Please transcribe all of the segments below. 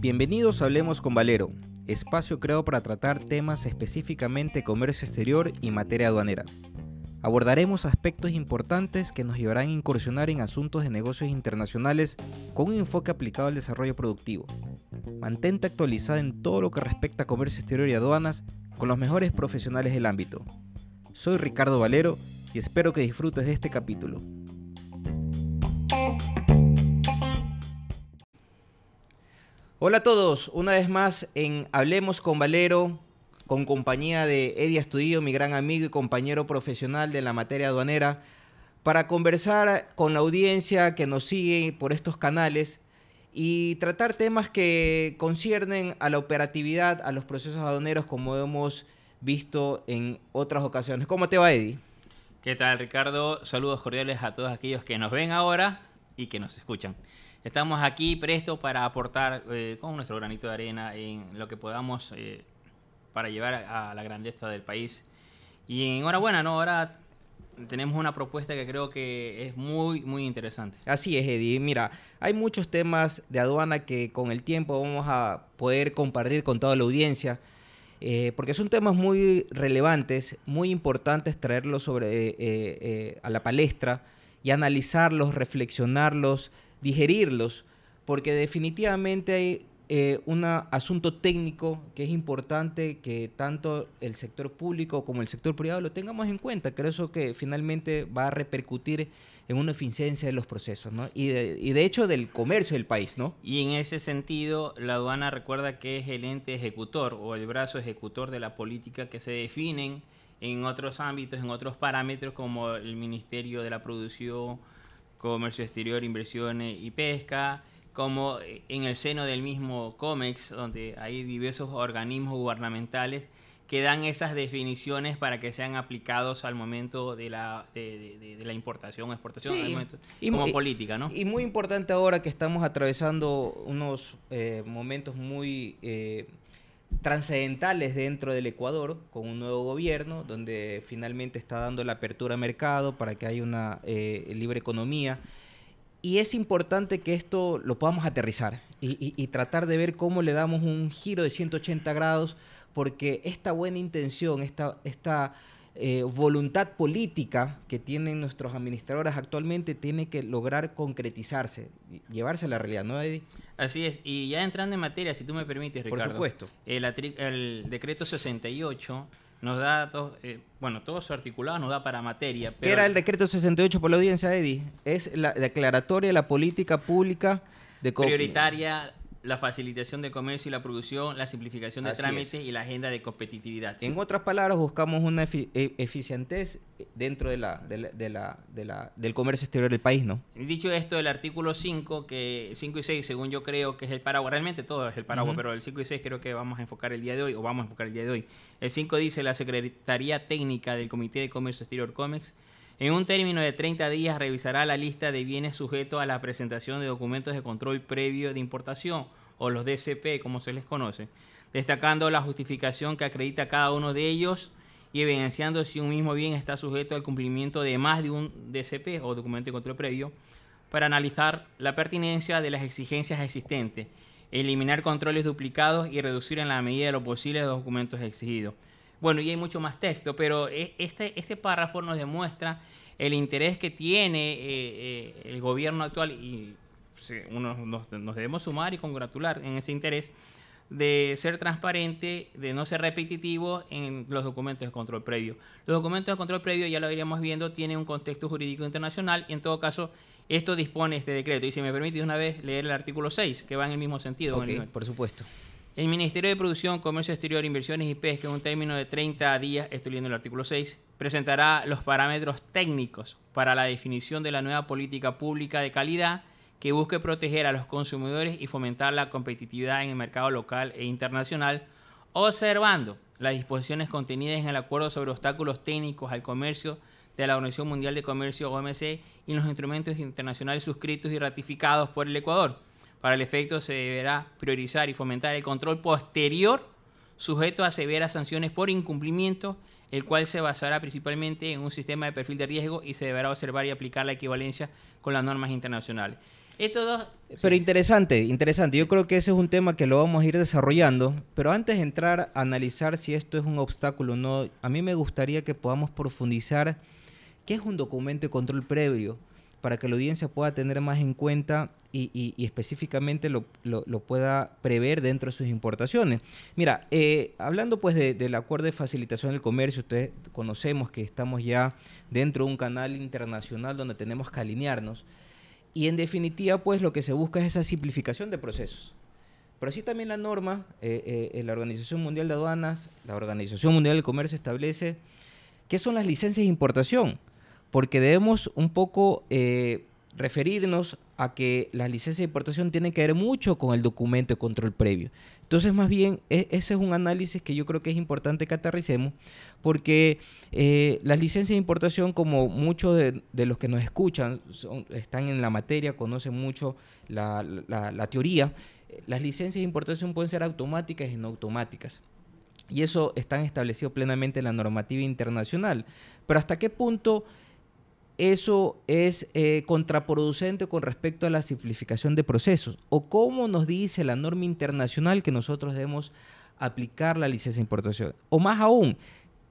Bienvenidos a Hablemos con Valero, espacio creado para tratar temas específicamente comercio exterior y materia aduanera. Abordaremos aspectos importantes que nos llevarán a incursionar en asuntos de negocios internacionales con un enfoque aplicado al desarrollo productivo. Mantente actualizada en todo lo que respecta a comercio exterior y aduanas con los mejores profesionales del ámbito. Soy Ricardo Valero y espero que disfrutes de este capítulo. Hola a todos, una vez más en Hablemos con Valero, con compañía de Eddie Astudillo, mi gran amigo y compañero profesional de la materia aduanera, para conversar con la audiencia que nos sigue por estos canales y tratar temas que conciernen a la operatividad, a los procesos aduaneros como hemos visto en otras ocasiones. ¿Cómo te va, Eddie? ¿Qué tal, Ricardo? Saludos cordiales a todos aquellos que nos ven ahora y que nos escuchan. Estamos aquí prestos para aportar eh, con nuestro granito de arena en lo que podamos eh, para llevar a la grandeza del país. Y enhorabuena, ¿no? Ahora tenemos una propuesta que creo que es muy, muy interesante. Así es, Eddie. Mira, hay muchos temas de aduana que con el tiempo vamos a poder compartir con toda la audiencia, eh, porque son temas muy relevantes, muy importantes traerlos sobre, a la palestra y analizarlos, reflexionarlos, digerirlos, porque definitivamente hay eh, un asunto técnico que es importante que tanto el sector público como el sector privado lo tengamos en cuenta. Creo eso que finalmente va a repercutir en una eficiencia de los procesos, ¿no? Y de, y de hecho del comercio del país, ¿no? Y en ese sentido, la aduana recuerda que es el ente ejecutor o el brazo ejecutor de la política que se definen en otros ámbitos, en otros parámetros como el Ministerio de la Producción, Comercio Exterior, Inversiones y Pesca, como en el seno del mismo COMEX, donde hay diversos organismos gubernamentales que dan esas definiciones para que sean aplicados al momento de la, de, de, de la importación, exportación, Sí, momento- y como política, ¿no? Y muy importante ahora que estamos atravesando unos eh, momentos muy eh, trascendentales dentro del Ecuador, con un nuevo gobierno, donde finalmente está dando la apertura a mercado para que haya una eh, libre economía. Y es importante que esto lo podamos aterrizar y, y- tratar de ver cómo le damos un giro de 180 grados, porque esta buena intención, esta, esta eh, voluntad política que tienen nuestros administradores actualmente tiene que lograr concretizarse, llevarse a la realidad, ¿no, Eddie? Así es, y ya entrando en materia, si tú me permites, Por Ricardo. supuesto. El, el decreto 68 nos da, dos, eh, bueno, todo su articulado nos da para materia. ¿Qué pero- era el decreto 68 por la audiencia, Eddie? Es la declaratoria de la política pública de prioritaria la facilitación del comercio y la producción, la simplificación de Así trámites es. y la agenda de competitividad. En otras palabras, buscamos una efi- e- eficientez dentro de la, de la- de la- de la- del comercio exterior del país, ¿no? Dicho esto, el artículo 5, que 5 y 6, según yo creo que es el paraguas, realmente todo es el paraguas, pero el 5 y 6 creo que vamos a enfocar el día de hoy, o vamos a enfocar el día de hoy. El 5 dice la Secretaría Técnica del Comité de Comercio Exterior COMEX, en un término de 30 días revisará la lista de bienes sujetos a la presentación de documentos de control previo de importación, o los DCP, como se les conoce, destacando la justificación que acredita cada uno de ellos y evidenciando si un mismo bien está sujeto al cumplimiento de más de un DCP o documento de control previo, para analizar la pertinencia de las exigencias existentes, eliminar controles duplicados y reducir en la medida de lo posible los documentos exigidos. Bueno, y hay mucho más texto, pero e- este, este párrafo nos demuestra el interés que tiene eh, eh, el gobierno actual y sí, uno, nos, nos debemos sumar y congratular en ese interés de ser transparente, de no ser repetitivo en los documentos de control previo. Los documentos de control previo, ya lo iríamos viendo, tienen un contexto jurídico internacional y en todo caso esto dispone este decreto. Y si me permite una vez leer el artículo 6, que va en el mismo sentido. en el por supuesto. El Ministerio de Producción, Comercio Exterior, Inversiones y Pesca, en un término de 30 días, estoy leyendo el artículo 6, presentará los parámetros técnicos para la definición de la nueva política pública de calidad que busque proteger a los consumidores y fomentar la competitividad en el mercado local e internacional, observando las disposiciones contenidas en el Acuerdo sobre Obstáculos Técnicos al Comercio de la Organización Mundial de Comercio OMC y los instrumentos internacionales suscritos y ratificados por el Ecuador. Para el efecto se deberá priorizar y fomentar el control posterior sujeto a severas sanciones por incumplimiento, el cual se basará principalmente en un sistema de perfil de riesgo y se deberá observar y aplicar la equivalencia con las normas internacionales. Estos dos... Pero interesante, interesante. Yo creo que ese es un tema que lo vamos a ir desarrollando. Pero antes de entrar a analizar si esto es un obstáculo o no, a mí me gustaría que podamos profundizar qué es un documento de control previo para que la audiencia pueda tener más en cuenta y, específicamente lo, pueda prever dentro de sus importaciones. Mira, eh, hablando pues del acuerdo de facilitación del comercio, ustedes conocemos que estamos ya dentro de un canal internacional donde tenemos que alinearnos y en definitiva pues lo que se busca es esa simplificación de procesos. Pero así también la norma, eh, eh, la Organización Mundial de Aduanas, la Organización Mundial del Comercio establece qué son las licencias de importación porque debemos un poco eh, referirnos a que las licencias de importación tienen que ver mucho con el documento de control previo. Entonces, más bien, e, ese es un análisis que yo creo que es importante que aterricemos, porque eh, las licencias de importación, como muchos de, los que nos escuchan están en la materia, conocen mucho la, la teoría, las licencias de importación pueden ser automáticas y no automáticas. Y eso está establecido plenamente en la normativa internacional. Pero hasta qué punto eso es eh, contraproducente con respecto a la simplificación de procesos? ¿O cómo nos dice la norma internacional que nosotros debemos aplicar la licencia de importación? O más aún,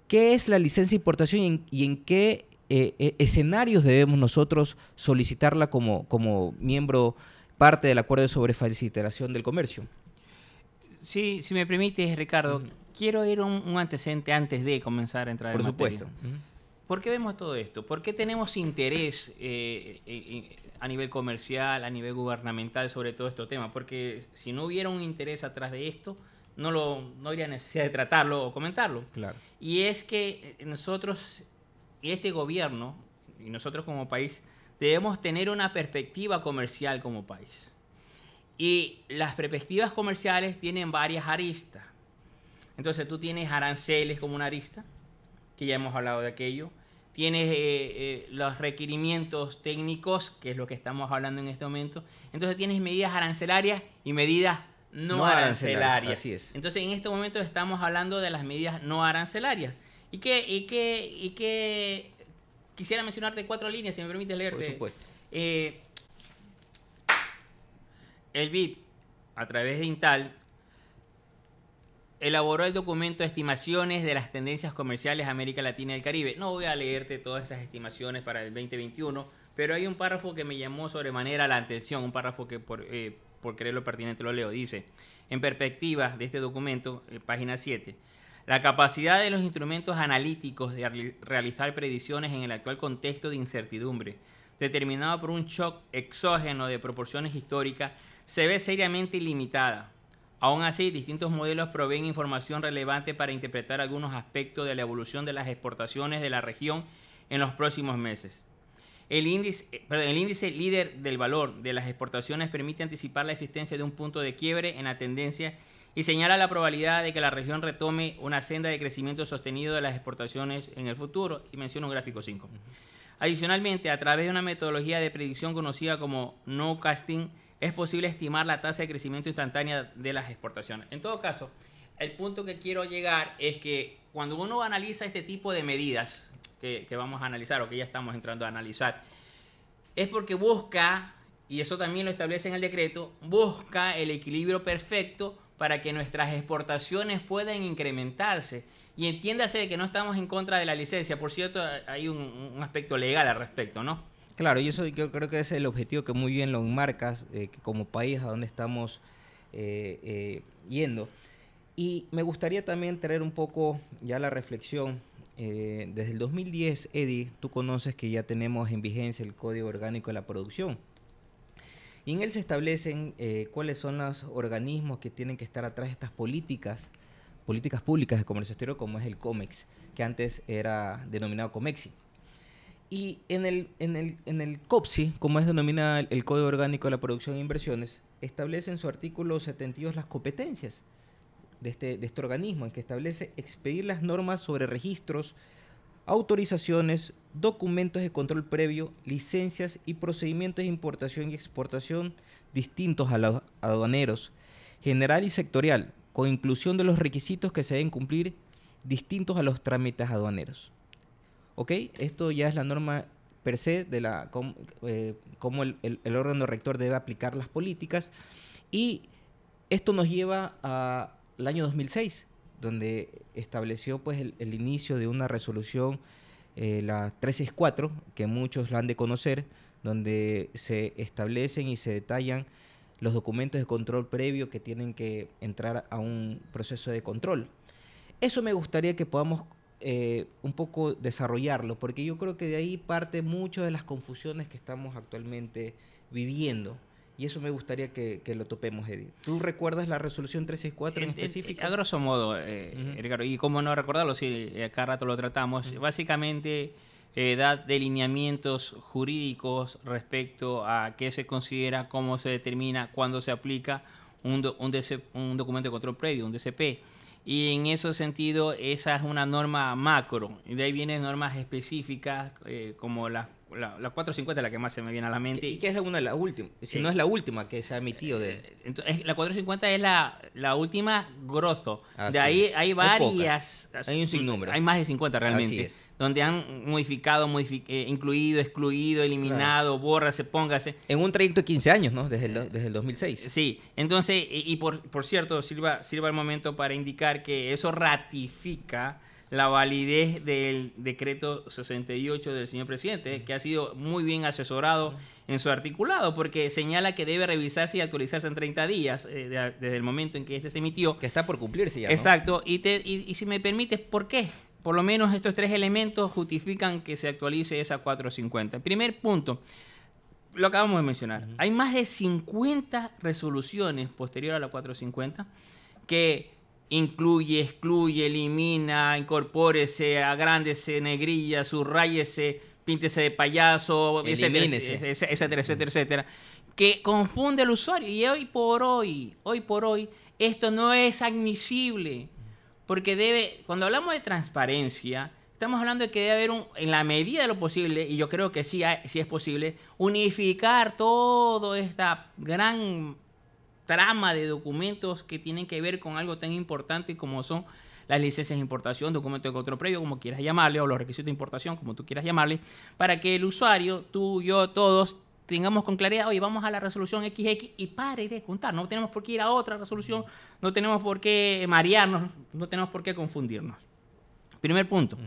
¿qué es la licencia de importación y en, qué eh, eh, escenarios debemos nosotros solicitarla como, como miembro parte del acuerdo sobre facilitación del comercio? Sí, si me permites, Ricardo, quiero ir un, un, antecedente antes de comenzar a entrar Por en supuesto. ¿Por qué vemos todo esto? ¿Por qué tenemos interés eh, a nivel comercial, a nivel gubernamental sobre todo este tema? Porque si no hubiera un interés atrás de esto, no, lo, no habría necesidad de tratarlo o comentarlo. Claro. Y es que nosotros, y este gobierno, y nosotros como país, debemos tener una perspectiva comercial como país. Y las perspectivas comerciales tienen varias aristas. Entonces tú tienes aranceles como una arista, que ya hemos hablado de aquello. Tienes eh, eh, los requerimientos técnicos, que es lo que estamos hablando en este momento. Entonces tienes medidas arancelarias y medidas no, arancelarias. Así es. Entonces en este momento estamos hablando de las medidas no arancelarias. Y que, y que, y que quisiera mencionarte cuatro líneas, si me permites leerte. Por supuesto. Eh, el BID, a través de Intal, elaboró el documento de estimaciones de las tendencias comerciales América Latina y el Caribe. No voy a leerte todas esas estimaciones para el 2021, pero hay un párrafo que me llamó sobremanera la atención, un párrafo que por, eh, por creerlo pertinente lo leo. Dice, en perspectiva de este documento, eh, página 7, la capacidad de los instrumentos analíticos de realizar predicciones en el actual contexto de incertidumbre, determinado por un shock exógeno de proporciones históricas, se ve seriamente limitada Aún así, distintos modelos proveen información relevante para interpretar algunos aspectos de la evolución de las exportaciones de la región en los próximos meses. El índice, eh, el índice líder del valor de las exportaciones permite anticipar la existencia de un punto de quiebre en la tendencia y señala la probabilidad de que la región retome una senda de crecimiento sostenido de las exportaciones en el futuro, y menciona un gráfico 5. Adicionalmente, a través de una metodología de predicción conocida como no casting, es posible estimar la tasa de crecimiento instantánea de las exportaciones. En todo caso, el punto que quiero llegar es que cuando uno analiza este tipo de medidas que, vamos a analizar o que ya estamos entrando a analizar, es porque busca, y eso también lo establece en el decreto, busca el equilibrio perfecto para que nuestras exportaciones puedan incrementarse. Y entiéndase que no estamos en contra de la licencia. Por cierto, hay un aspecto legal al respecto, ¿no? Claro, y eso yo creo que es el objetivo que muy bien lo enmarcas eh, como país a donde estamos eh, eh, yendo. Y me gustaría también traer un poco ya la reflexión. desde el 2010, Eddie, tú conoces que ya tenemos en vigencia el Código Orgánico de la Producción. Y en él se establecen cuáles son los organismos que tienen que estar atrás de estas políticas, políticas públicas de comercio exterior, como es el COMEX, que antes era denominado COMEXI. Y en el, en el, en el COPSI, como es denominado el Código Orgánico de la Producción e Inversiones, establece en su artículo 72 las competencias de este, de este organismo, en que establece expedir las normas sobre registros, autorizaciones, documentos de control previo, licencias y procedimientos de importación y exportación distintos a los aduaneros, general y sectorial, con inclusión de los requisitos que se deben cumplir distintos a los trámites aduaneros. ¿Ok? Esto ya es la norma per se de la eh, cómo, el, el, órgano rector debe aplicar las políticas. Y esto nos lleva al año 2006, donde estableció pues, el, inicio de una resolución, eh, la 364, que muchos lo han de conocer, donde se establecen y se detallan los documentos de control previo que tienen que entrar a un proceso de control. Eso me gustaría que podamos eh, un poco desarrollarlo, porque yo creo que de ahí parte mucho de las confusiones que estamos actualmente viviendo. Y eso me gustaría que, lo topemos, Eddie. ¿Tú recuerdas la resolución 364 en, específico? A grosso modo, eh, y cómo no recordarlo si eh, acá rato lo tratamos, básicamente eh, da delineamientos jurídicos respecto a qué se considera, cómo se determina, cuándo se aplica un, un, un documento de control previo, un DCP. Y en ese sentido, esa es una norma macro. Y de ahí vienen normas específicas, eh, como las la, la, 450 es la que más se me viene a la mente. ¿Y qué es una de las últimas? Si no es la última que se ha emitido de... Eh, entonces, la 450 es la, la última grosso. de ahí hay varias... Hay, un sinnúmero. Hay más de 50 realmente. Donde han modificado, eh, incluido, excluido, eliminado, borra, se póngase. En un trayecto de 15 años, ¿no? Desde el, desde el 2006. Sí. Entonces, y, por, por cierto, sirva, sirva el momento para indicar que eso ratifica la validez del decreto 68 del señor presidente, que ha sido muy bien asesorado en su articulado, porque señala que debe revisarse y actualizarse en 30 días eh, desde el momento en que este se emitió. Que está por cumplirse ya. Exacto. Y, te, y, si me permites, ¿por qué? Por lo menos estos tres elementos justifican que se actualice esa 450. Primer punto, lo acabamos de mencionar. Hay más de 50 resoluciones posterior a la 450 que incluye, excluye, elimina, incorpórese, agrándese, negrilla, subrayese, píntese de payaso, etcétera, etcétera, etcétera, etcétera, que confunde al usuario. Y hoy por hoy, hoy por hoy, esto no es admisible. Porque debe, cuando hablamos de transparencia, estamos hablando de que debe haber, un, en la medida de lo posible, y yo creo que sí, sí es posible, unificar toda esta gran trama de documentos que tienen que ver con algo tan importante como son las licencias de importación, documentos de control previo, como quieras llamarle, o los requisitos de importación, como tú quieras llamarle, para que el usuario, tú, yo, todos, tengamos con claridad, oye, vamos a la resolución XX y pare de contar. No tenemos por qué ir a otra resolución, no tenemos por qué marearnos, no tenemos por qué confundirnos. Primer punto.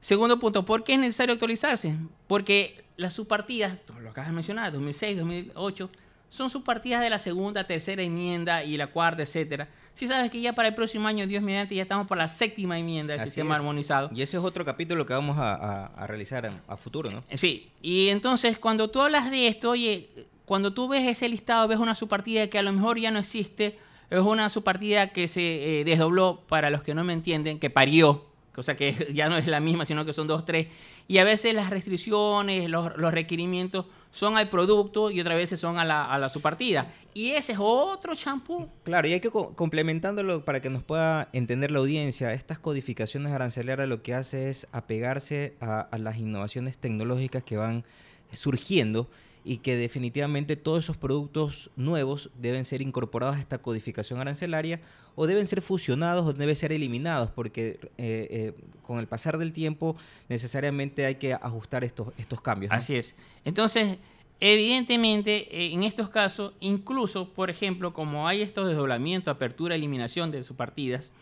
Segundo punto, ¿por qué es necesario actualizarse? Porque las subpartidas, lo acabas de mencionar, 2006, 2008, son sus partidas de la segunda, tercera enmienda y la cuarta, etcétera. Si sabes que ya para el próximo año, Dios mediante, ya estamos por la séptima enmienda del sistema armonizado. Y ese es otro capítulo que vamos a, realizar a, futuro, ¿no? Sí, y entonces cuando tú hablas de esto, oye, cuando tú ves ese listado, ves una subpartida que a lo mejor ya no existe, es una subpartida que se eh, desdobló, para los que no me entienden, que parió, cosa que ya no es la misma, sino que son dos, tres. Y a veces las restricciones, los, requerimientos son al producto y otras veces son a la, a la subpartida. Y ese es otro champú. Claro, y hay que complementándolo para que nos pueda entender la audiencia. Estas codificaciones arancelarias lo que hace es apegarse a las innovaciones tecnológicas que van surgiendo y que definitivamente todos esos productos nuevos deben ser incorporados a esta codificación arancelaria o deben ser fusionados o deben ser eliminados porque eh, eh, con el pasar del tiempo necesariamente hay que ajustar estos, estos cambios. Así es. Entonces, evidentemente, eh, en estos casos, incluso, por ejemplo, como hay estos desdoblamientos, apertura, eliminación de sus partidas,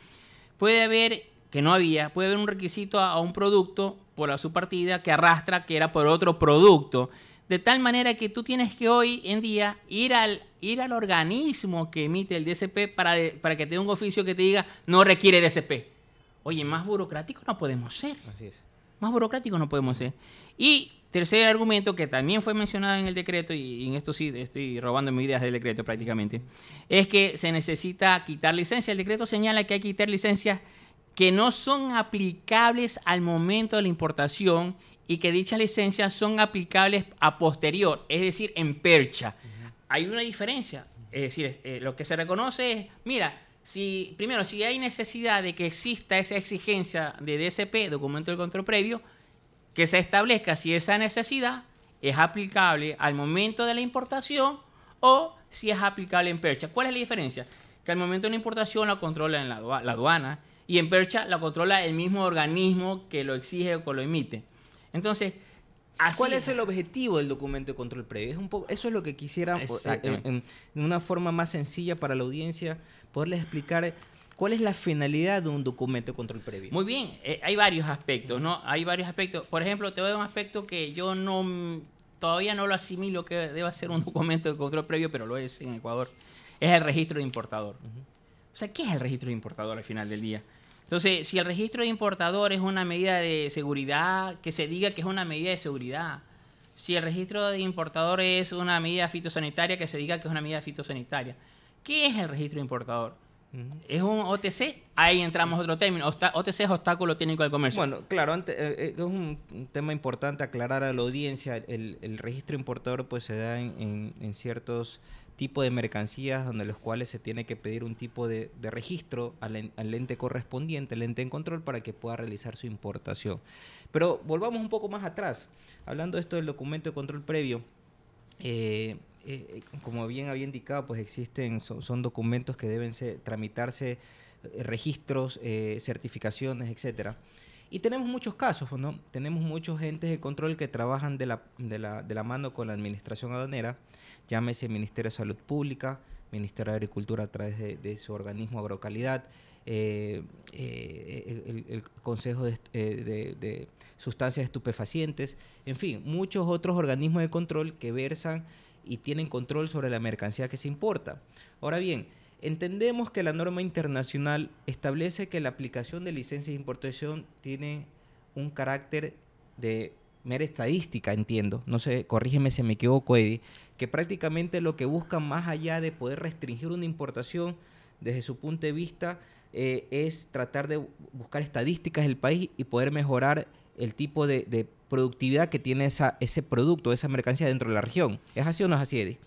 puede haber, que no había, puede haber un requisito a, a un producto por la subpartida que arrastra que era por otro producto. De tal manera que tú tienes que hoy en día ir al, ir al organismo que emite el DSP para, para que te dé un oficio que te diga no requiere DSP. Oye, más burocrático no podemos ser. Así es. Más burocrático no podemos ser. Y tercer argumento que también fue mencionado en el decreto, y en esto sí estoy robando mis ideas del decreto prácticamente, es que se necesita quitar licencia. El decreto señala que hay que quitar licencias que no son aplicables al momento de la importación y que dichas licencias son aplicables a posterior, es decir, en percha. Hay una diferencia, es decir, eh, lo que se reconoce es, mira, si primero, si hay necesidad de que exista esa exigencia de DSP, documento de control previo, que se establezca si esa necesidad es aplicable al momento de la importación o si es aplicable en percha. ¿Cuál es la diferencia? Que al momento de la importación la controla en la, aduana y en percha la controla el mismo organismo que lo exige o que lo emite. Entonces, ¿Cuál es el objetivo del documento de control previo? Es un poco, eso es lo que quisiera, en, una forma más sencilla para la audiencia, poderles explicar cuál es la finalidad de un documento de control previo. Muy bien, eh, hay varios aspectos, ¿no? Hay varios aspectos. Por ejemplo, te voy a dar un aspecto que yo no todavía no lo asimilo que deba ser un documento de control previo, pero lo es en Ecuador. Es el registro de importador. O sea, ¿qué es el registro de importador al final del día? Entonces, si el registro de importador es una medida de seguridad, que se diga que es una medida de seguridad. Si el registro de importador es una medida fitosanitaria, que se diga que es una medida fitosanitaria. ¿Qué es el registro de importador? ¿Es un OTC? Ahí entramos a otro término. OTC es obstáculo técnico del comercio. Bueno, claro, eh, eh, es un tema importante aclarar a la audiencia. El, registro importador pues se da en, en ciertos tipo de mercancías donde los cuales se tiene que pedir un tipo de, registro al, ente correspondiente, el ente en control, para que pueda realizar su importación. Pero volvamos un poco más atrás, hablando de esto del documento de control previo. Eh, eh, como bien había indicado, pues existen, son, documentos que deben tramitarse, eh, registros, certificaciones, etcétera. Y tenemos muchos casos, ¿no? Tenemos muchos entes de control que trabajan de la, de la, de la mano con la administración aduanera llámese Ministerio de Salud Pública, Ministerio de Agricultura a través de, su organismo Agrocalidad, eh, eh, el, Consejo eh, de, Sustancias Estupefacientes, en fin, muchos otros organismos de control que versan y tienen control sobre la mercancía que se importa. Ahora bien, entendemos que la norma internacional establece que la aplicación de licencias de importación tiene un carácter de mera estadística, entiendo, no sé, corrígeme si me equivoco, Eddie, que prácticamente lo que buscan más allá de poder restringir una importación desde su punto de vista eh, es tratar de buscar estadísticas del país y poder mejorar el tipo de, productividad que tiene esa, ese producto, esa mercancía dentro de la región. ¿Es así o no es así, Eddie?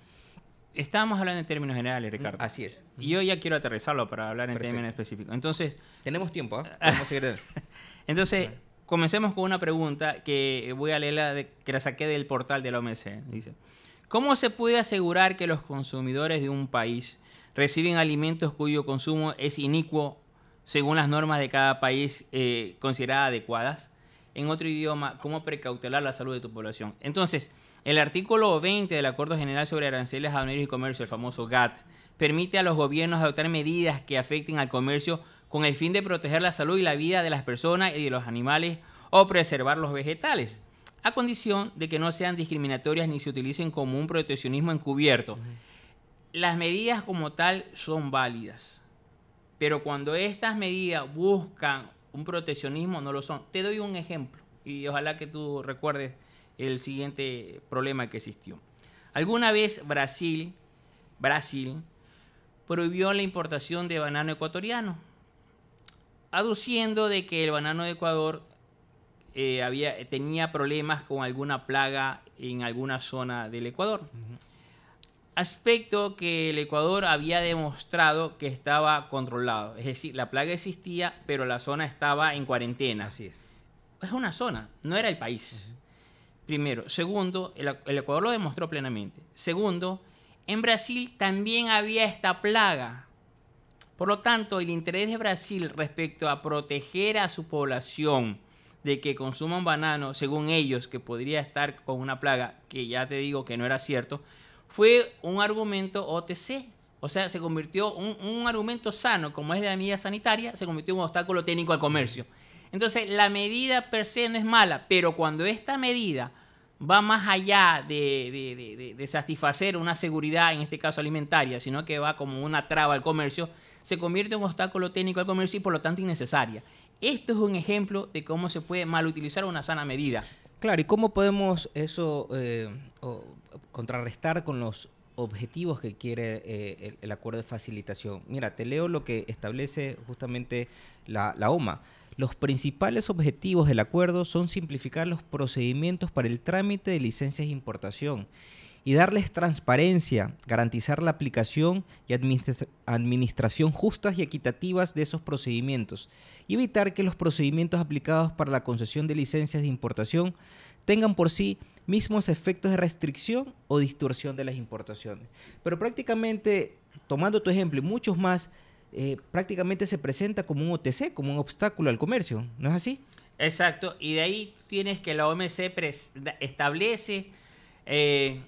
Estábamos hablando en términos generales, Ricardo. Así es. Y yo ya quiero aterrizarlo para hablar en términos específicos. Entonces... Tenemos tiempo, ¿eh? Entonces, comencemos con una pregunta que voy a leerla, que la saqué del portal de la OMC. Dice, ¿cómo se puede asegurar que los consumidores de un país reciben alimentos cuyo consumo es inicuo según las normas de cada país eh, consideradas adecuadas? En otro idioma, ¿cómo precautelar la salud de tu población? Entonces, el artículo 20 del Acuerdo General sobre Aranceles Aduaneros y Comercio, el famoso GATT, permite a los gobiernos adoptar medidas que afecten al comercio con el fin de proteger la salud y la vida de las personas y de los animales o preservar los vegetales, a condición de que no sean discriminatorias ni se utilicen como un proteccionismo encubierto. Las medidas como tal son válidas, pero cuando estas medidas buscan un proteccionismo no lo son. Te doy un ejemplo y ojalá que tú recuerdes el siguiente problema que existió. Alguna vez Brasil, Brasil prohibió la importación de banano ecuatoriano, aduciendo de que el banano de Ecuador eh, había, tenía problemas con alguna plaga en alguna zona del Ecuador. Aspecto que el Ecuador había demostrado que estaba controlado. Es decir, la plaga existía, pero la zona estaba en cuarentena. Así es. Es una zona, no era el país. Primero. Segundo, el, Ecuador lo demostró plenamente. Segundo, en Brasil también había esta plaga. Por lo tanto, el interés de Brasil respecto a proteger a su población de que consuman banano, según ellos, que podría estar con una plaga, que ya te digo que no era cierto, fue un argumento OTC. O sea, se convirtió un, un argumento sano, como es de la medida sanitaria, se convirtió en un obstáculo técnico al comercio. Entonces, la medida per se no es mala, pero cuando esta medida va más allá de, satisfacer una seguridad, en este caso alimentaria, sino que va como una traba al comercio, se convierte en un obstáculo técnico al comercio y por lo tanto innecesaria. Esto es un ejemplo de cómo se puede malutilizar una sana medida. Claro, ¿y cómo podemos eso eh, contrarrestar con los objetivos que quiere eh, el, acuerdo de facilitación? Mira, te leo lo que establece justamente la OMA. Los principales objetivos del acuerdo son simplificar los procedimientos para el trámite de licencias de importación y darles transparencia, garantizar la aplicación y administración justas y equitativas de esos procedimientos y evitar que los procedimientos aplicados para la concesión de licencias de importación tengan por sí mismos efectos de restricción o distorsión de las importaciones. Pero prácticamente, tomando tu ejemplo y muchos más, eh, prácticamente se presenta como un OTC, como un obstáculo al comercio, ¿no es así? Exacto, y de ahí tienes que la OMC establece eh,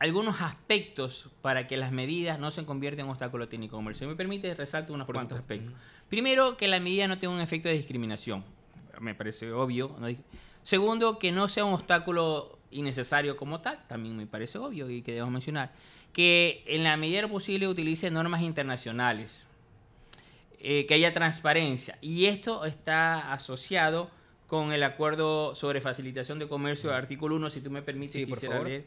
algunos aspectos para que las medidas no se conviertan en obstáculo técnico comercio. Me permite resaltar unos cuantos aspectos. Primero, que la medida no tenga un efecto de discriminación. Me parece obvio. Segundo, que no sea un obstáculo innecesario como tal. También me parece obvio y que debemos mencionar. Que en la medida posible utilice normas internacionales. Eh, que haya transparencia. Y esto está asociado con el acuerdo sobre facilitación de comercio, artículo 1, si tú me permites, quisiera leer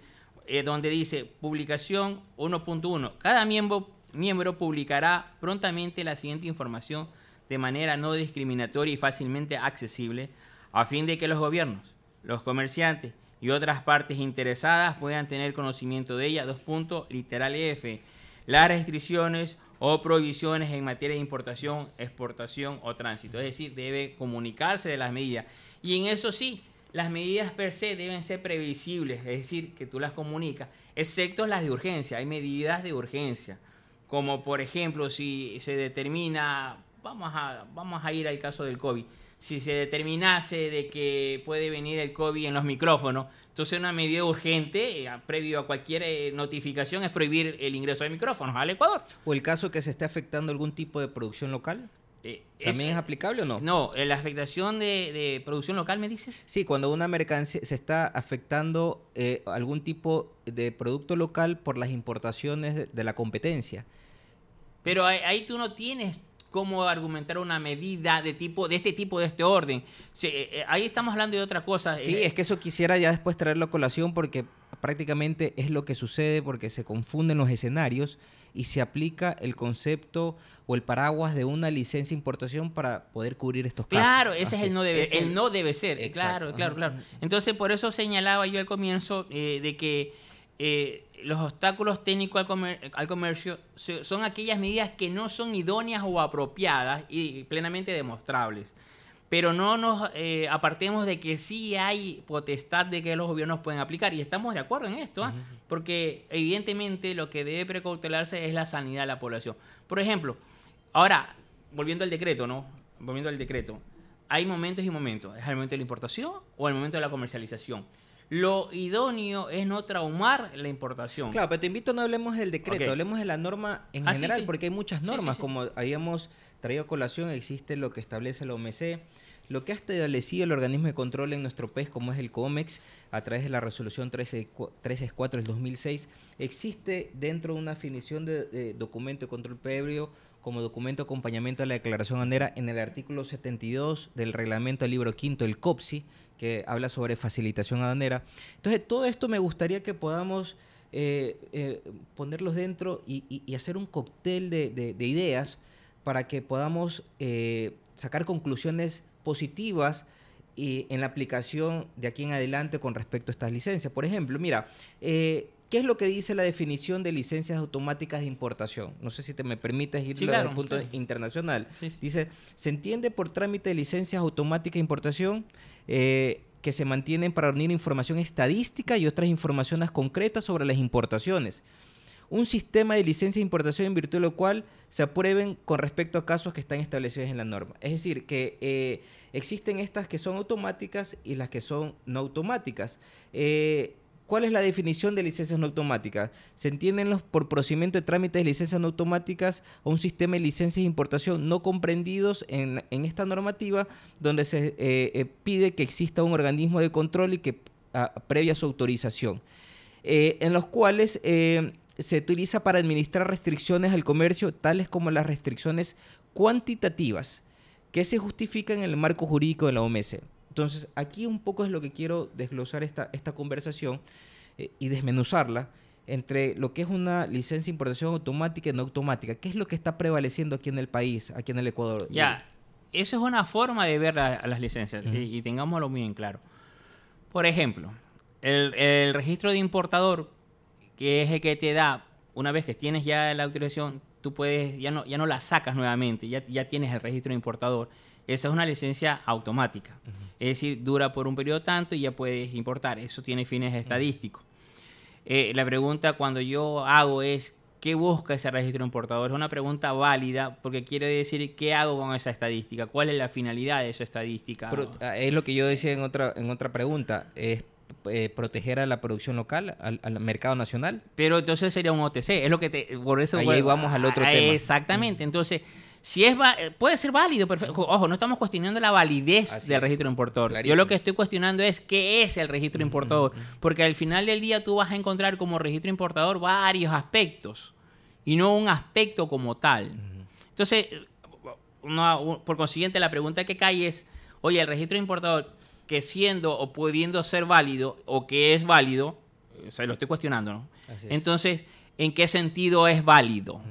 eh, donde dice publicación 1.1. Cada miembro, miembro publicará prontamente la siguiente información de manera no discriminatoria y fácilmente accesible a fin de que los gobiernos, los comerciantes y otras partes interesadas puedan tener conocimiento de ella. Dos puntos, literal F. Las restricciones o prohibiciones en materia de importación, exportación o tránsito. Es decir, debe comunicarse de las medidas. Y en eso sí, las medidas per se deben ser previsibles, es decir, que tú las comunicas, excepto las de urgencia. Hay medidas de urgencia, como por ejemplo si se determina, vamos a, vamos a ir al caso del COVID, si se determinase de que puede venir el COVID en los micrófonos, entonces una medida urgente, eh, previo a cualquier eh, notificación, es prohibir el ingreso de micrófonos al Ecuador. ¿O el caso que se esté afectando algún tipo de producción local? Eh, ¿También es, aplicable o no? No, la afectación de, producción local, ¿me dices? Sí, cuando una mercancía se está afectando eh, algún tipo de producto local por las importaciones de, la competencia. Pero ahí, tú no tienes cómo argumentar una medida de tipo de este tipo de este orden. Eh, ahí estamos hablando de otra cosa. Sí, es que eso quisiera ya después traerlo a colación porque prácticamente es lo que sucede porque se confunden los escenarios y se aplica el concepto o el paraguas de una licencia de importación para poder cubrir estos casos. Claro, ese es el no debe, el, no debe ser. Claro, claro, claro. Entonces, por eso señalaba yo al comienzo eh, de que eh, los obstáculos técnicos al, al, comercio son aquellas medidas que no son idóneas o apropiadas y plenamente demostrables pero no nos eh, apartemos de que sí hay potestad de que los gobiernos pueden aplicar. Y estamos de acuerdo en esto, ¿ah? porque evidentemente lo que debe precautelarse es la sanidad de la población. Por ejemplo, ahora, volviendo al decreto, ¿no? Volviendo al decreto, hay momentos y momentos. ¿Es el momento de la importación o el momento de la comercialización? Lo idóneo es no traumar la importación. Claro, pero te invito a no hablemos del decreto, hablemos de la norma en ah, general, porque hay muchas normas, como habíamos traído a colación, existe lo que establece la OMC, lo que ha establecido el organismo de control en nuestro país, como es el COMEX, a través de la resolución 1364 del 2006, existe dentro de una definición de, documento de control previo como documento de acompañamiento a la declaración ANERA en el artículo 72 del reglamento del libro quinto, el COPSI, que habla sobre facilitación aduanera. Entonces, todo esto me gustaría que podamos eh, eh, ponerlos dentro y, hacer un cóctel de, ideas para que podamos eh, sacar conclusiones positivas y en la aplicación de aquí en adelante con respecto a estas licencias. Por ejemplo, mira, eh, ¿qué es lo que dice la definición de licencias automáticas de importación? No sé si te me permites ir desde el punto internacional. Dice, se entiende por trámite de licencias automáticas de importación eh, que se mantienen para unir información estadística y otras informaciones concretas sobre las importaciones un sistema de licencia de importación en virtud de lo cual se aprueben con respecto a casos que están establecidos en la norma. Es decir, que eh, existen estas que son automáticas y las que son no automáticas. Eh, ¿Cuál es la definición de licencias no automáticas? Se entienden por procedimiento de trámites de licencias no automáticas o un sistema de licencias de importación no comprendidos en, esta normativa, donde se eh, pide que exista un organismo de control y que ah, previa su autorización, en los cuales se utiliza para administrar restricciones al comercio, tales como las restricciones cuantitativas, que se justifican en el marco jurídico de la OMS. Entonces, aquí un poco es lo que quiero desglosar esta, esta conversación eh, y desmenuzarla entre lo que es una licencia de importación automática y no automática. ¿Qué es lo que está prevaleciendo aquí en el país, aquí en el Ecuador? Ya, eso es una forma de ver a las licencias y, tengámoslo muy en claro. Por ejemplo, el, el registro de importador que es el que te da, una vez que tienes ya la autorización, tú puedes, ya no, ya no la sacas nuevamente, ya, ya tienes el registro de importador. Esa es una licencia automática. Es decir, dura por un periodo tanto y ya puedes importar. Eso tiene fines estadísticos. Eh, la pregunta cuando yo hago es, ¿Qué busca ese registro importador? Es una pregunta válida porque quiere decir qué hago con esa estadística, cuál es la finalidad de esa estadística. Ah, es lo que yo decía en otra, en otra pregunta, es eh, proteger a la producción local, al, mercado nacional. Pero entonces sería un OTC, es lo que te... Por eso Ahí, vamos al otro tema. Exactamente, entonces... Si es puede ser válido, perfecto. Ojo, no estamos cuestionando la validez del registro importador. Yo lo que estoy cuestionando es qué es el registro importador. Porque al final del día tú vas a encontrar como registro importador varios aspectos y no un aspecto como tal. Entonces, por consiguiente, la pregunta que cae es, oye, el registro importador, que siendo o pudiendo ser válido o que es válido, o sea, lo estoy cuestionando, ¿no? Entonces, ¿en qué sentido es válido?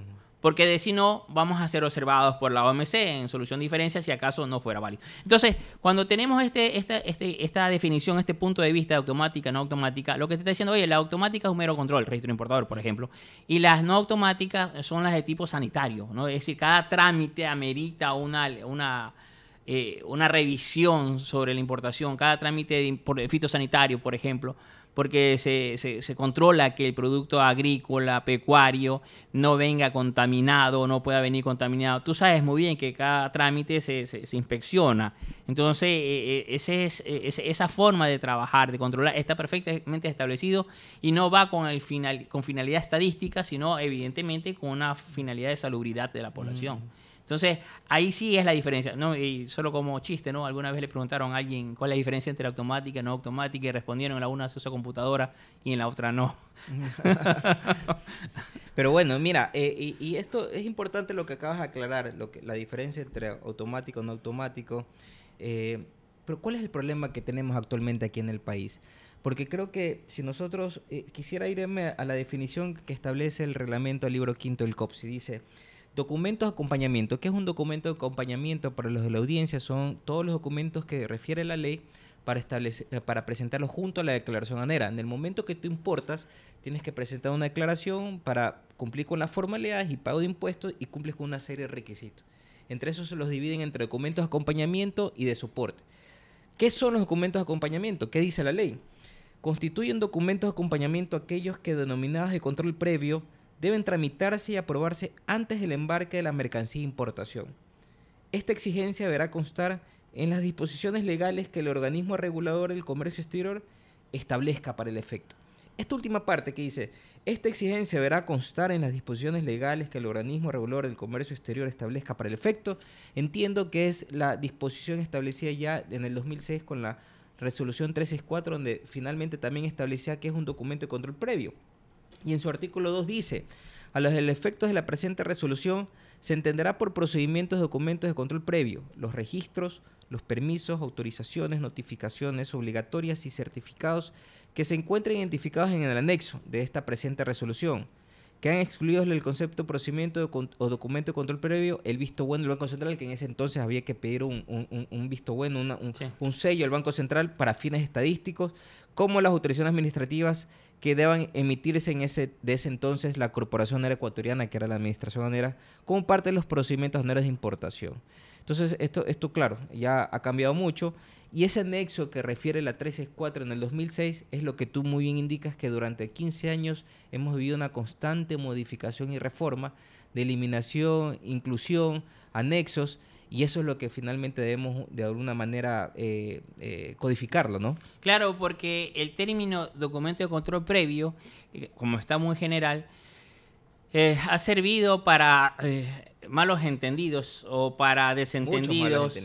Porque de si no, vamos a ser observados por la OMC en solución de diferencias si acaso no fuera válido. Entonces, cuando tenemos este, este, esta definición, este punto de vista de automática, no automática, lo que te está diciendo, oye, la automática es un mero control, registro importador, por ejemplo, y las no automáticas son las de tipo sanitario, ¿no? Es decir, cada trámite amerita una, una, eh, una revisión sobre la importación, cada trámite de, fitosanitario, por ejemplo, porque se, se, controla que el producto agrícola, pecuario, no venga contaminado, no pueda venir contaminado. Tú sabes muy bien que cada trámite se, se inspecciona. Entonces, e, e, ese es, e, esa forma de trabajar, de controlar, está perfectamente establecido y no va con, el final, con finalidad estadística, sino evidentemente con una finalidad de salubridad de la población. Entonces, ahí sí es la diferencia, ¿no? Y solo como chiste, ¿no? Alguna vez le preguntaron a alguien cuál es la diferencia entre automática y no automática y respondieron en la una se usa computadora y en la otra no. Pero bueno, mira, eh, y, esto es importante lo que acabas de aclarar, la diferencia entre automático y no automático. Eh, pero ¿cuál es el problema que tenemos actualmente aquí en el país? Porque creo que si nosotros, eh, quisiera irme a la definición que establece el reglamento del libro quinto del COPSI, dice Documentos de acompañamiento. ¿Qué es un documento de acompañamiento para los de la audiencia? Son todos los documentos que refiere la ley para, establecer, eh, para presentarlos junto a la declaración anera. En el momento que tú importas, tienes que presentar una declaración para cumplir con las formalidades y pago de impuestos y cumples con una serie de requisitos. Entre esos se los dividen entre documentos de acompañamiento y de soporte. ¿Qué son los documentos de acompañamiento? ¿Qué dice la ley? Constituyen documentos de acompañamiento aquellos que denominados de control previo deben tramitarse y aprobarse antes del embarque de la mercancía de importación. Esta exigencia deberá constar en las disposiciones legales que el organismo regulador del comercio exterior establezca para el efecto. Esta última parte que dice, esta exigencia deberá constar en las disposiciones legales que el organismo regulador del comercio exterior establezca para el efecto, entiendo que es la disposición establecida ya en el 2006 con la resolución 364, donde finalmente también establecía que es un documento de control previo. Y en su artículo 2 dice, a los efectos de la presente resolución se entenderá por procedimientos de documentos de control previo, los registros, los permisos, autorizaciones, notificaciones obligatorias y certificados que se encuentren identificados en el anexo de esta presente resolución, que han excluido del concepto procedimiento o documento de control previo el visto bueno del Banco Central, que en ese entonces había que pedir un, visto bueno, un, un sello al Banco Central para fines estadísticos, como las autorizaciones administrativas que deban emitirse en ese, de ese entonces la Corporación Aérea Ecuatoriana, que era la Administración Aérea, como parte de los procedimientos de importación. Entonces, esto, esto, claro, ya ha cambiado mucho. Y ese nexo que refiere la 364 en el 2006 es lo que tú muy bien indicas que durante 15 años hemos vivido una constante modificación y reforma de eliminación, inclusión, anexos y eso es lo que finalmente debemos de alguna manera eh, eh, codificarlo, ¿no? Claro, porque el término documento de control previo, eh, como está muy general, ha servido para malos entendidos o para desentendidos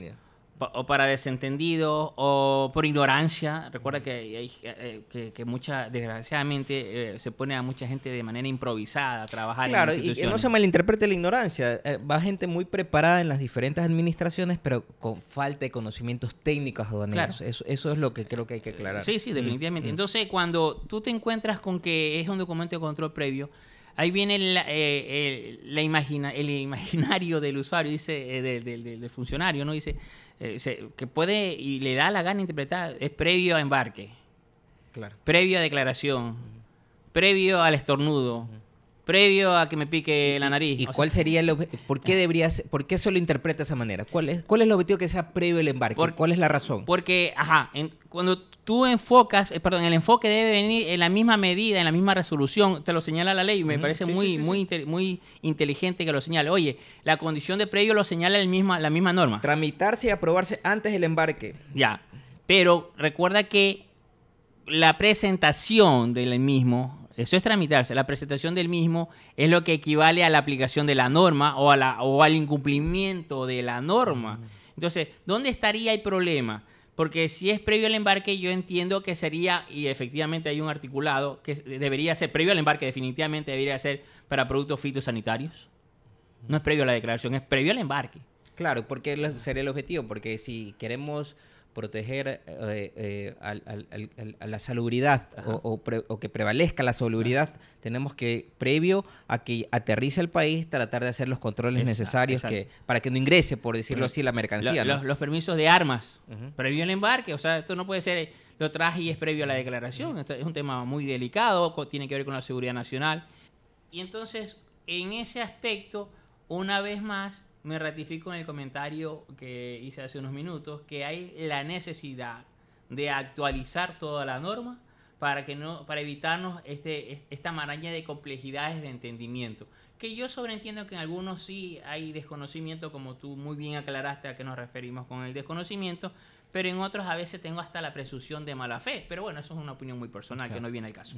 o para desentendido o por ignorancia. Recuerda que, hay, eh, que, que, mucha, desgraciadamente, eh, se pone a mucha gente de manera improvisada a trabajar claro, en y que no se malinterprete la ignorancia. Eh, va gente muy preparada en las diferentes administraciones, pero con falta de conocimientos técnicos aduaneros. Eso, eso es lo que creo que hay que aclarar. Sí, sí, definitivamente. Mm. Entonces, cuando tú te encuentras con que es un documento de control previo, ahí viene la, la imagina, el imaginario del usuario, dice, del, del funcionario, ¿no? Dice eh, que puede y le da la gana interpretar, es previo a embarque, claro. previo a declaración, previo al estornudo, previo a que me pique la nariz. ¿Y O cuál sea, sería el ¿Por qué debería ser- ¿Por qué eso lo interpreta de esa manera? ¿Cuál es, cuál es el objetivo que sea previo al embarque? Por- ¿Cuál es la razón? Porque, ajá, en- cuando tú enfocas, eh, perdón, el enfoque debe venir en la misma medida, en la misma resolución, te lo señala la ley, y me parece sí, muy, sí, sí, muy, inte- muy inteligente que lo señale. Oye, la condición de previo lo señala el misma, la misma norma. Tramitarse y aprobarse antes del embarque. Ya. Pero recuerda que la presentación del mismo, eso es tramitarse, la presentación del mismo es lo que equivale a la aplicación de la norma o, a la, o al incumplimiento de la norma. Entonces, ¿dónde estaría el problema? Porque si es previo al embarque, yo entiendo que sería, y efectivamente hay un articulado, que debería ser previo al embarque, definitivamente debería ser para productos fitosanitarios. No es previo a la declaración, es previo al embarque. Claro, porque sería el objetivo, porque si queremos proteger eh, eh, al- al- al- al- a la salubridad o, o pre- o que prevalezca la salubridad, tenemos que, previo a que aterrice el país, tratar de hacer los controles Exacto, necesarios que, para que no ingrese, por decirlo así, la mercancía. Lo- ¿no? los, los permisos de armas, previo al embarque, o sea, esto no puede ser, eh, lo traje y es previo a la declaración, esto es un tema muy delicado, tiene que ver con la seguridad nacional. Y entonces, en ese aspecto, una vez más, me ratifico en el comentario que hice hace unos minutos, que hay la necesidad de actualizar toda la norma para que no para evitarnos este es- esta maraña de complejidades de entendimiento. Que yo sobreentiendo que en algunos sí hay desconocimiento como tú muy bien aclaraste a qué nos referimos con el desconocimiento pero en otros a veces tengo hasta la presunción de mala fe. Pero bueno eso es una opinión muy personal que no viene al caso.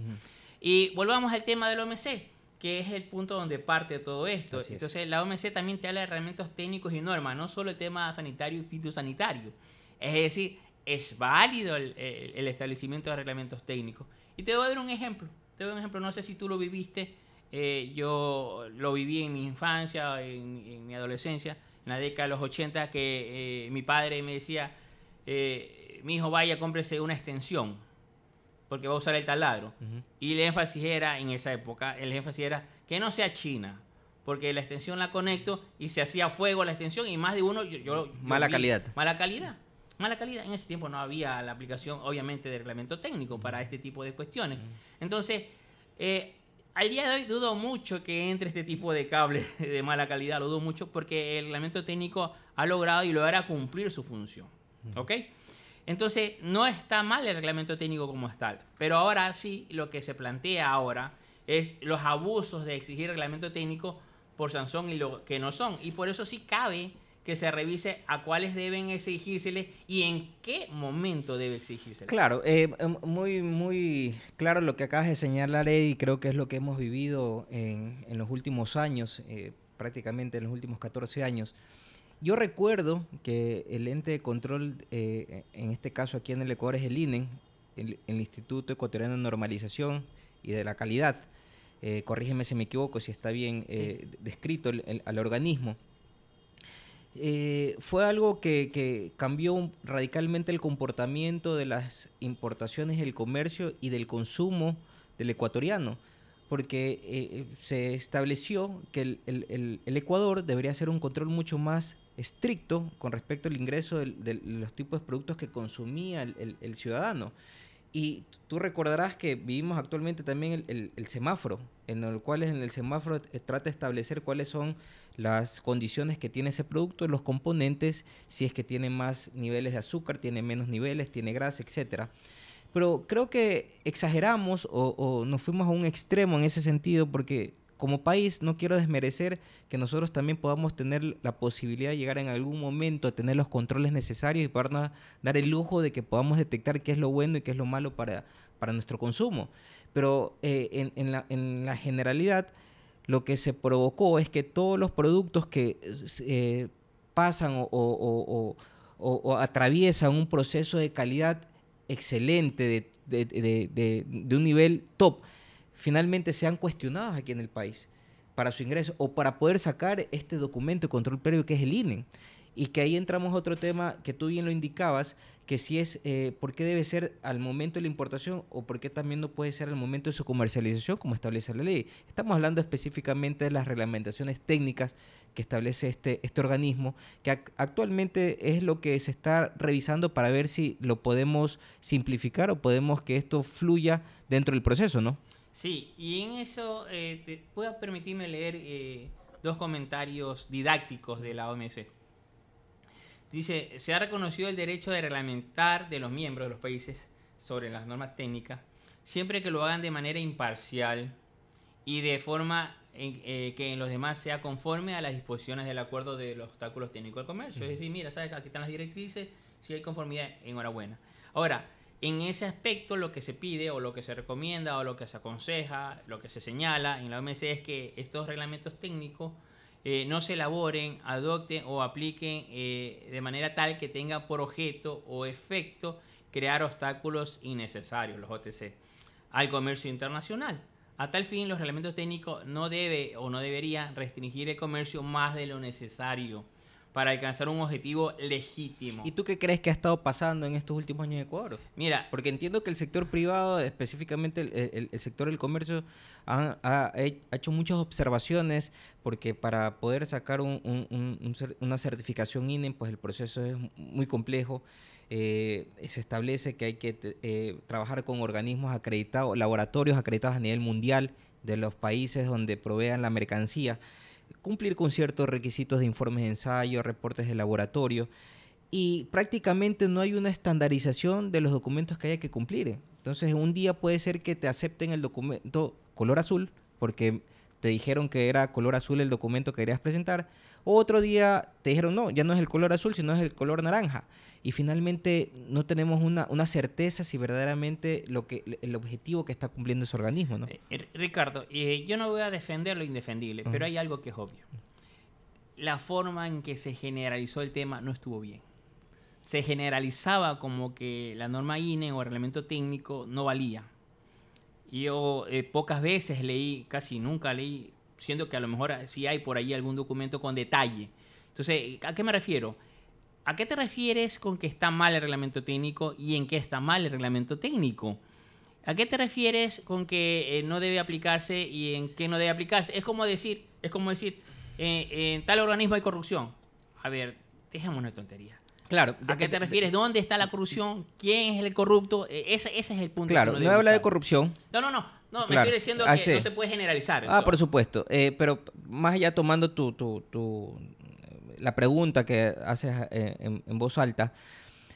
Y volvamos al tema del OMC que es el punto donde parte todo esto. Así es. Entonces, la OMC también te habla de reglamentos técnicos y normas, no solo el tema sanitario y fitosanitario. Es decir, es válido el, el- el establecimiento de reglamentos técnicos. Y te voy a dar un ejemplo. Te doy un ejemplo, no sé si tú lo viviste, eh, yo lo viví en mi infancia, en, en mi adolescencia, en la década de los 80, que eh, mi padre me decía, eh, mi hijo vaya, cómprese una extensión, porque va a usar el taladro. Y el énfasis era, en esa época, el énfasis era que no sea China, porque la extensión la conecto y se hacía fuego la extensión y más de uno... Yo, yo- yo Mala vi- calidad. Mala calidad. Mala calidad. En ese tiempo no había la aplicación, obviamente, de reglamento técnico para este tipo de cuestiones. Entonces, eh, al día de hoy dudo mucho que entre este tipo de cables de mala calidad, lo dudo mucho porque el reglamento técnico ha logrado y logra cumplir su función. ¿Ok? Entonces, no está mal el reglamento técnico como tal, pero ahora sí, lo que se plantea ahora es los abusos de exigir reglamento técnico por sanción y lo que no son. Y por eso sí cabe que se revise a cuáles deben exigírsele y en qué momento debe exigírsele. Claro, eh, em, muy, muy claro lo que acabas de señalar, Eddie, y creo que es lo que hemos vivido en, en los últimos años, eh, prácticamente en los últimos 14 años. Yo recuerdo que el ente de control, eh, en este caso aquí en el Ecuador, es el INEN, el, el Instituto Ecuatoriano de Normalización y de la Calidad. Eh, corrígeme si me equivoco, si está bien eh, descrito el- el- al organismo. Eh, fue algo que, que cambió radicalmente el comportamiento de las importaciones, el comercio y del consumo del ecuatoriano, porque se estableció que el- el Ecuador debería hacer un control mucho más estricto con respecto al ingreso de los tipos de productos que consumía el, ciudadano. Y tú recordarás que vivimos actualmente también el semáforo, en el cual en el semáforo eh, trata de establecer cuáles son las condiciones que tiene ese producto, los componentes, si es que tiene más niveles de azúcar, tiene menos niveles, tiene grasa, etcétera. Pero creo que exageramos o, o nos fuimos a un extremo en ese sentido porque como país no quiero desmerecer que nosotros también podamos tener la posibilidad de llegar en algún momento a tener los controles necesarios y podernos dar el lujo de que podamos detectar qué es lo bueno y qué es lo malo para, para nuestro consumo. Pero eh, en, en la, en la generalidad lo que se provocó es que todos los productos que eh, pasan o, o- atraviesan un proceso de calidad excelente, de- de- de- de un nivel top, finalmente sean cuestionados aquí en el país para su ingreso o para poder sacar este documento de control previo que es el INE. Y que ahí entramos a otro tema que tú bien lo indicabas, que si es, eh, ¿por qué debe ser al momento de la importación o por qué también no puede ser al momento de su comercialización como establece la ley? Estamos hablando específicamente de las reglamentaciones técnicas que establece este, este organismo, que ac- actualmente es lo que se está revisando para ver si lo podemos simplificar o podemos que esto fluya dentro del proceso, ¿no? Sí, y en eso eh, te, puedo permitirme leer eh, dos comentarios didácticos de la OMC. Dice, se ha reconocido el derecho de reglamentar de los miembros de los países sobre las normas técnicas, siempre que lo hagan de manera imparcial y de forma eh, que en los demás sea conforme a las disposiciones del acuerdo de los obstáculos técnicos del comercio. Es decir, mira, sabes que aquí están las directrices, si hay conformidad, enhorabuena. Ahora, en ese aspecto lo que se pide o lo que se recomienda o lo que se aconseja, lo que se señala en la OMC es que estos reglamentos técnicos eh, no se elaboren, adopten o apliquen eh, de manera tal que tenga por objeto o efecto crear obstáculos innecesarios, los OTC, al comercio internacional. A tal fin, los reglamentos técnicos no debe o no deberían restringir el comercio más de lo necesario para alcanzar un objetivo legítimo. ¿Y tú qué crees que ha estado pasando en estos últimos años en Ecuador? Mira, porque entiendo que el sector privado, específicamente el, sector del comercio, ha, hecho muchas observaciones porque para poder sacar una certificación INE, pues el proceso es muy complejo. Eh, se establece que hay que eh, trabajar con organismos acreditados, laboratorios acreditados a nivel mundial de los países donde provean la mercancía cumplir con ciertos requisitos de informes de ensayo, reportes de laboratorio, y prácticamente no hay una estandarización de los documentos que haya que cumplir. Entonces, un día puede ser que te acepten el documento color azul, porque te dijeron que era color azul el documento que querías presentar, otro día te dijeron, no, ya no es el color azul, sino es el color naranja. Y finalmente no tenemos una, una certeza si verdaderamente lo que, el objetivo que está cumpliendo ese organismo. ¿no? Eh, Ricardo, eh, yo no voy a defender lo indefendible, pero hay algo que es obvio. La forma en que se generalizó el tema no estuvo bien. Se generalizaba como que la norma INE o el reglamento técnico no valía. Yo eh, pocas veces leí, casi nunca leí siendo que a lo mejor sí hay por ahí algún documento con detalle. Entonces, ¿a qué me refiero? ¿A qué te refieres con que está mal el reglamento técnico y en qué está mal el reglamento técnico? ¿A qué te refieres con que eh, no debe aplicarse y en qué no debe aplicarse? Es como decir, es como decir, eh, en tal organismo hay corrupción. A ver, dejémonos de tontería. Claro. ¿A qué te refieres? ¿Dónde está la corrupción? ¿Quién es el corrupto? Ese, ese es el punto. Claro, no habla de corrupción. No, no, no. No, me estoy diciendo ah, que no se puede generalizar. Ah, por supuesto. Eh, pero más allá tomando tu, tu, tu, la pregunta que haces eh, en, voz alta,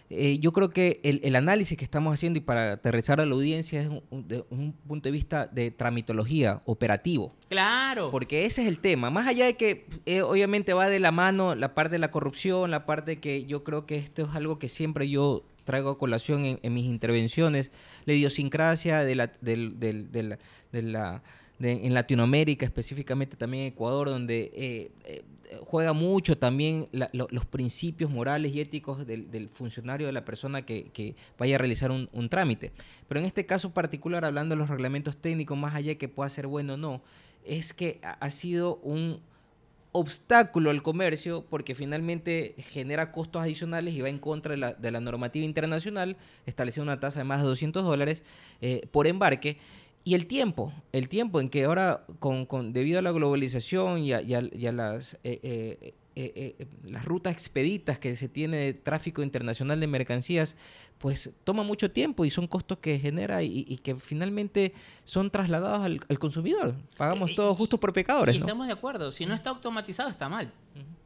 eh, yo creo que el, análisis que estamos haciendo y para aterrizar a la audiencia es un, de un punto de vista de tramitología operativo. Claro. Porque ese es el tema. Más allá de que obviamente va de la mano la parte de la corrupción, la parte que yo creo que esto es algo que siempre yo traigo a colación en, mis intervenciones, la idiosincrasia de la, de la, en Latinoamérica, específicamente también en Ecuador, donde eh, eh, juega mucho también los principios morales y éticos del, funcionario, de la persona que, vaya a realizar un, un, trámite. Pero en este caso particular, hablando de los reglamentos técnicos, más allá de que pueda ser bueno o no, es que ha sido un obstáculo al comercio porque finalmente genera costos adicionales y va en contra de la, normativa internacional, estableciendo una tasa de más de 200 dólares eh, por embarque. Y el tiempo, el tiempo en que ahora, con, debido a la globalización y a, las eh, eh, eh, eh, las rutas expeditas que se tiene de tráfico internacional de mercancías, pues toma mucho tiempo y son costos que genera y, que finalmente son trasladados al, consumidor. Pagamos eh, todo justo por pecadores. Y estamos de acuerdo, si no está automatizado está mal.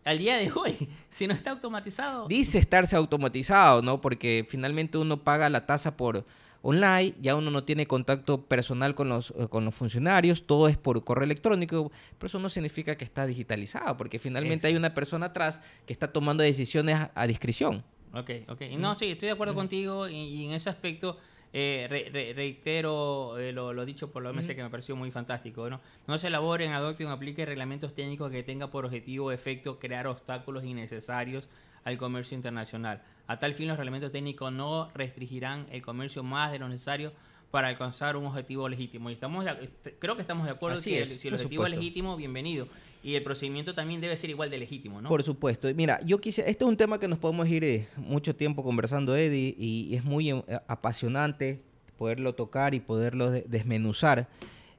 Al día de hoy, si no está automatizado... Dice estarse automatizado, ¿no? Porque finalmente uno paga la tasa por online, ya uno no tiene contacto personal con los, eh, con los funcionarios, todo es por correo electrónico, pero eso no significa que está digitalizado, porque finalmente hay una persona atrás que está tomando decisiones a, discreción. Ok, ok. No, sí, estoy de acuerdo contigo y, en ese aspecto eh, reitero eh, lo, dicho por la OMS que me pareció muy fantástico. ¿no? no se elaboren, adopten o apliquen reglamentos técnicos que tengan por objetivo o efecto crear obstáculos innecesarios al comercio internacional. A tal fin, los reglamentos técnicos no restringirán el comercio más de lo necesario para alcanzar un objetivo legítimo. Y estamos creo que estamos de acuerdo que si el objetivo es legítimo, bienvenido. Y el procedimiento también debe ser igual de legítimo, ¿no? Por supuesto. Mira, yo quise, este es un tema que nos podemos ir eh, mucho tiempo conversando, Eddie, y, es muy eh, apasionante poderlo tocar y poderlo desmenuzar.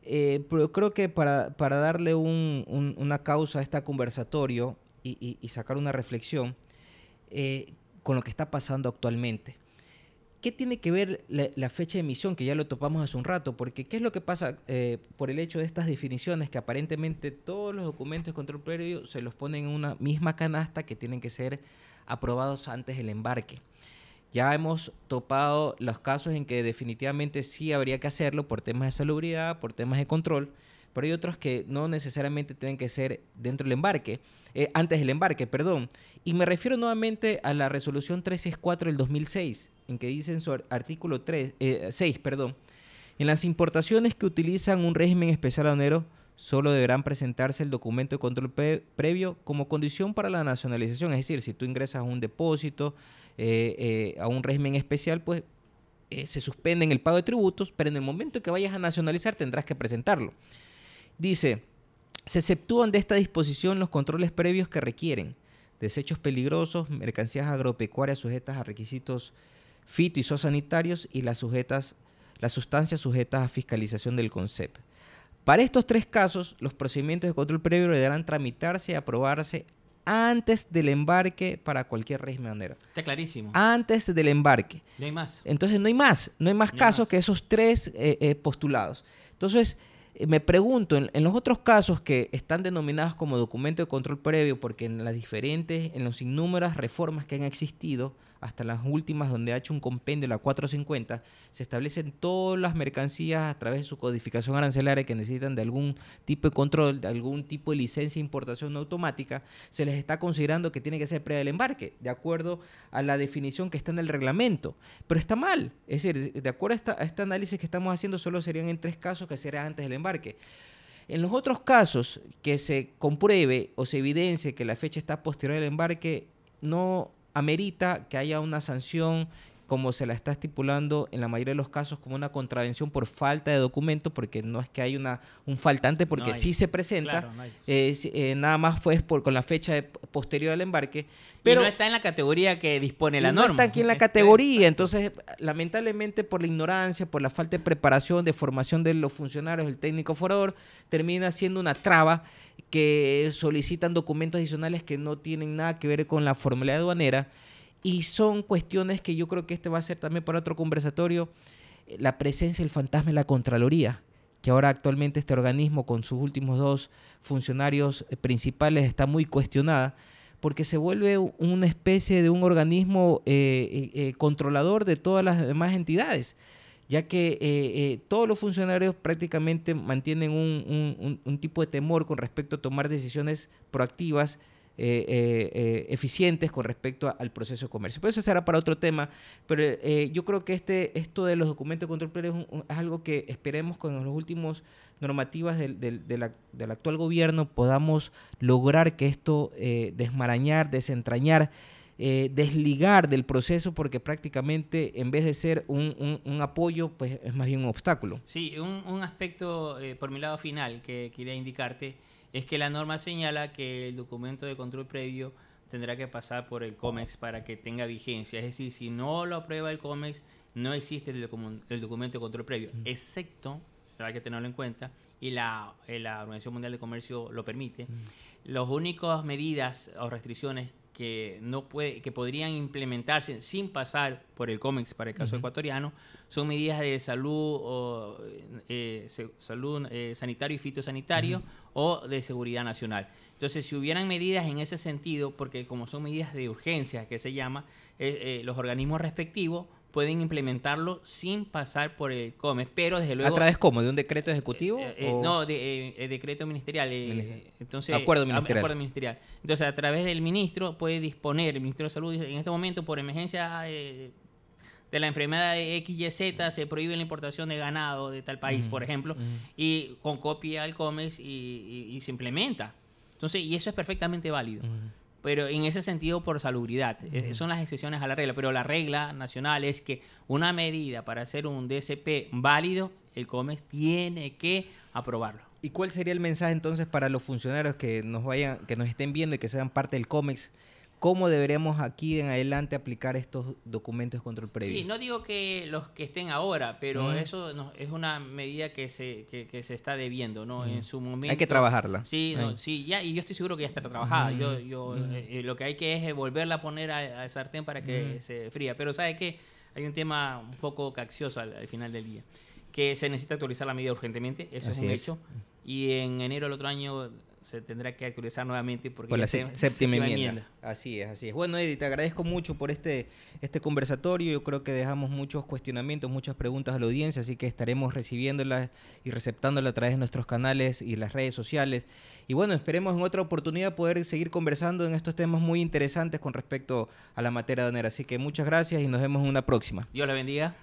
Eh, pero creo que para, para darle una causa a este conversatorio y sacar una reflexión, con lo que está pasando actualmente. ¿Qué tiene que ver la, fecha de emisión, que ya lo topamos hace un rato? Porque ¿qué es lo que pasa eh, por el hecho de estas definiciones que aparentemente todos los documentos de control previo se los ponen en una misma canasta que tienen que ser aprobados antes del embarque? Ya hemos topado los casos en que definitivamente sí habría que hacerlo por temas de salubridad, por temas de control, pero hay otros que no necesariamente tienen que ser dentro del embarque, eh, antes del embarque, perdón. Y me refiero nuevamente a la resolución 364 del 2006 en que dice en su artículo 3, 6, eh, perdón, en las importaciones que utilizan un régimen especial aduanero, solo deberán presentarse el documento de control previo como condición para la nacionalización. Es decir, si tú ingresas a un depósito, eh, eh, a un régimen especial, pues se suspende en el pago de tributos, pero en el momento que vayas a nacionalizar tendrás que presentarlo. Dice, se exceptúan de esta disposición los controles previos que requieren desechos peligrosos, mercancías agropecuarias sujetas a requisitos fito y sanitarios y las, sujetas, las sustancias sujetas a fiscalización del CONCEP. Para estos tres casos, los procedimientos de control previo deberán tramitarse y aprobarse antes del embarque para cualquier régimen. Está clarísimo. Antes del embarque. No hay más. Entonces no hay más, no hay más casos que esos tres eh, eh, postulados. Entonces, eh, me pregunto, en, en, los otros casos que están denominados como documento de control previo, porque en las diferentes, en las innúmeras reformas que han existido, hasta las últimas donde ha hecho un compendio, la 450, se establecen todas las mercancías a través de su codificación arancelaria que necesitan de algún tipo de control, de algún tipo de licencia de importación automática, se les está considerando que tiene que ser previa del embarque, de acuerdo a la definición que está en el reglamento. Pero está mal, es decir, de acuerdo a, este análisis que estamos haciendo, solo serían en tres casos que serían antes del embarque. En los otros casos que se compruebe o se evidencie que la fecha está posterior al embarque, no amerita que haya una sanción como se la está estipulando en la mayoría de los casos como una contravención por falta de documento, porque no es que hay una, un faltante, porque sí se presenta, eh, nada más fue por, con la fecha posterior al embarque. Pero no está en la categoría que dispone la norma. No está aquí en la categoría, entonces lamentablemente por la ignorancia, por la falta de preparación, de formación de los funcionarios, el técnico forador, termina siendo una traba que solicitan documentos adicionales que no tienen nada que ver con la formalidad aduanera y son cuestiones que yo creo que este va a ser también para otro conversatorio, la presencia del fantasma de la Contraloría, que ahora actualmente este organismo con sus últimos dos funcionarios principales está muy cuestionada, porque se vuelve una especie de un organismo eh, eh, eh, controlador de todas las demás entidades ya que todos los funcionarios prácticamente mantienen un, tipo de temor con respecto a tomar decisiones proactivas eh, eh, eh, eficientes con respecto al proceso de comercio. Pero eso será para otro tema, pero yo creo que este, esto de los documentos de control previo es, algo que esperemos con los últimos normativas del, del, actual gobierno podamos lograr que esto desmarañar, desentrañar, desligar del proceso porque prácticamente en vez de ser un, un, apoyo, pues es más bien un obstáculo. Sí, un, un aspecto por mi lado final que quería indicarte es que la norma señala que el documento de control previo tendrá que pasar por el COMEX para que tenga vigencia. Es decir, si no lo aprueba el COMEX, no existe el, documento de control previo, excepto, hay que tenerlo en cuenta, y la, eh, la Organización Mundial de Comercio lo permite. Las únicas medidas o restricciones que no puede, que podrían implementarse sin pasar por el COMEX para el caso ecuatoriano, son medidas de salud o eh, salud eh, sanitario y fitosanitario o de seguridad nacional. Entonces, si hubieran medidas en ese sentido, porque como son medidas de urgencia que se llama, eh, los organismos respectivos pueden implementarlo sin pasar por el COMEX, pero desde luego... ¿A través cómo? ¿De un decreto ejecutivo? Eh, eh, no, de eh, decreto ministerial. entonces, acuerdo ministerial. acuerdo ministerial. Entonces, a través del ministro puede disponer, el Ministerio de Salud en este momento, por emergencia de la enfermedad de XYZ, se prohíbe la importación de ganado de tal país, por ejemplo, y con copia al COMEX y, se implementa. Entonces, y eso es perfectamente válido pero en ese sentido por salubridad. Eh, son las excepciones a la regla, pero la regla nacional es que una medida para hacer un DSP válido, el COMEX tiene que aprobarlo. ¿Y cuál sería el mensaje entonces para los funcionarios que nos vayan, que nos estén viendo y que sean parte del COMEX? ¿Cómo deberíamos aquí en adelante aplicar estos documentos de control previo? Sí, no digo que los que estén ahora, pero eso es una medida que se, que, se está debiendo, ¿no? En su momento. Hay que trabajarla. Sí, sí, ya, y yo estoy seguro que ya está trabajada. Yo, yo, eh, eh, lo que hay que es volverla a poner a, a sartén para que se fría. Pero ¿sabe qué? hay un tema un poco caccioso al, al final del día, que se necesita actualizar la medida urgentemente, eso Así es un es. hecho, y en enero del otro año se tendrá que actualizar nuevamente porque Por la se- séptima enmienda. Así es, así es. Bueno, Eddie, te agradezco mucho por este, este conversatorio. Yo creo que dejamos muchos cuestionamientos, muchas preguntas a la audiencia, así que estaremos recibiéndolas y receptándolas a través de nuestros canales y las redes sociales. Y bueno, esperemos en otra oportunidad poder seguir conversando en estos temas muy interesantes con respecto a la materia aduanera. Así que muchas gracias y nos vemos en una próxima. Dios la bendiga.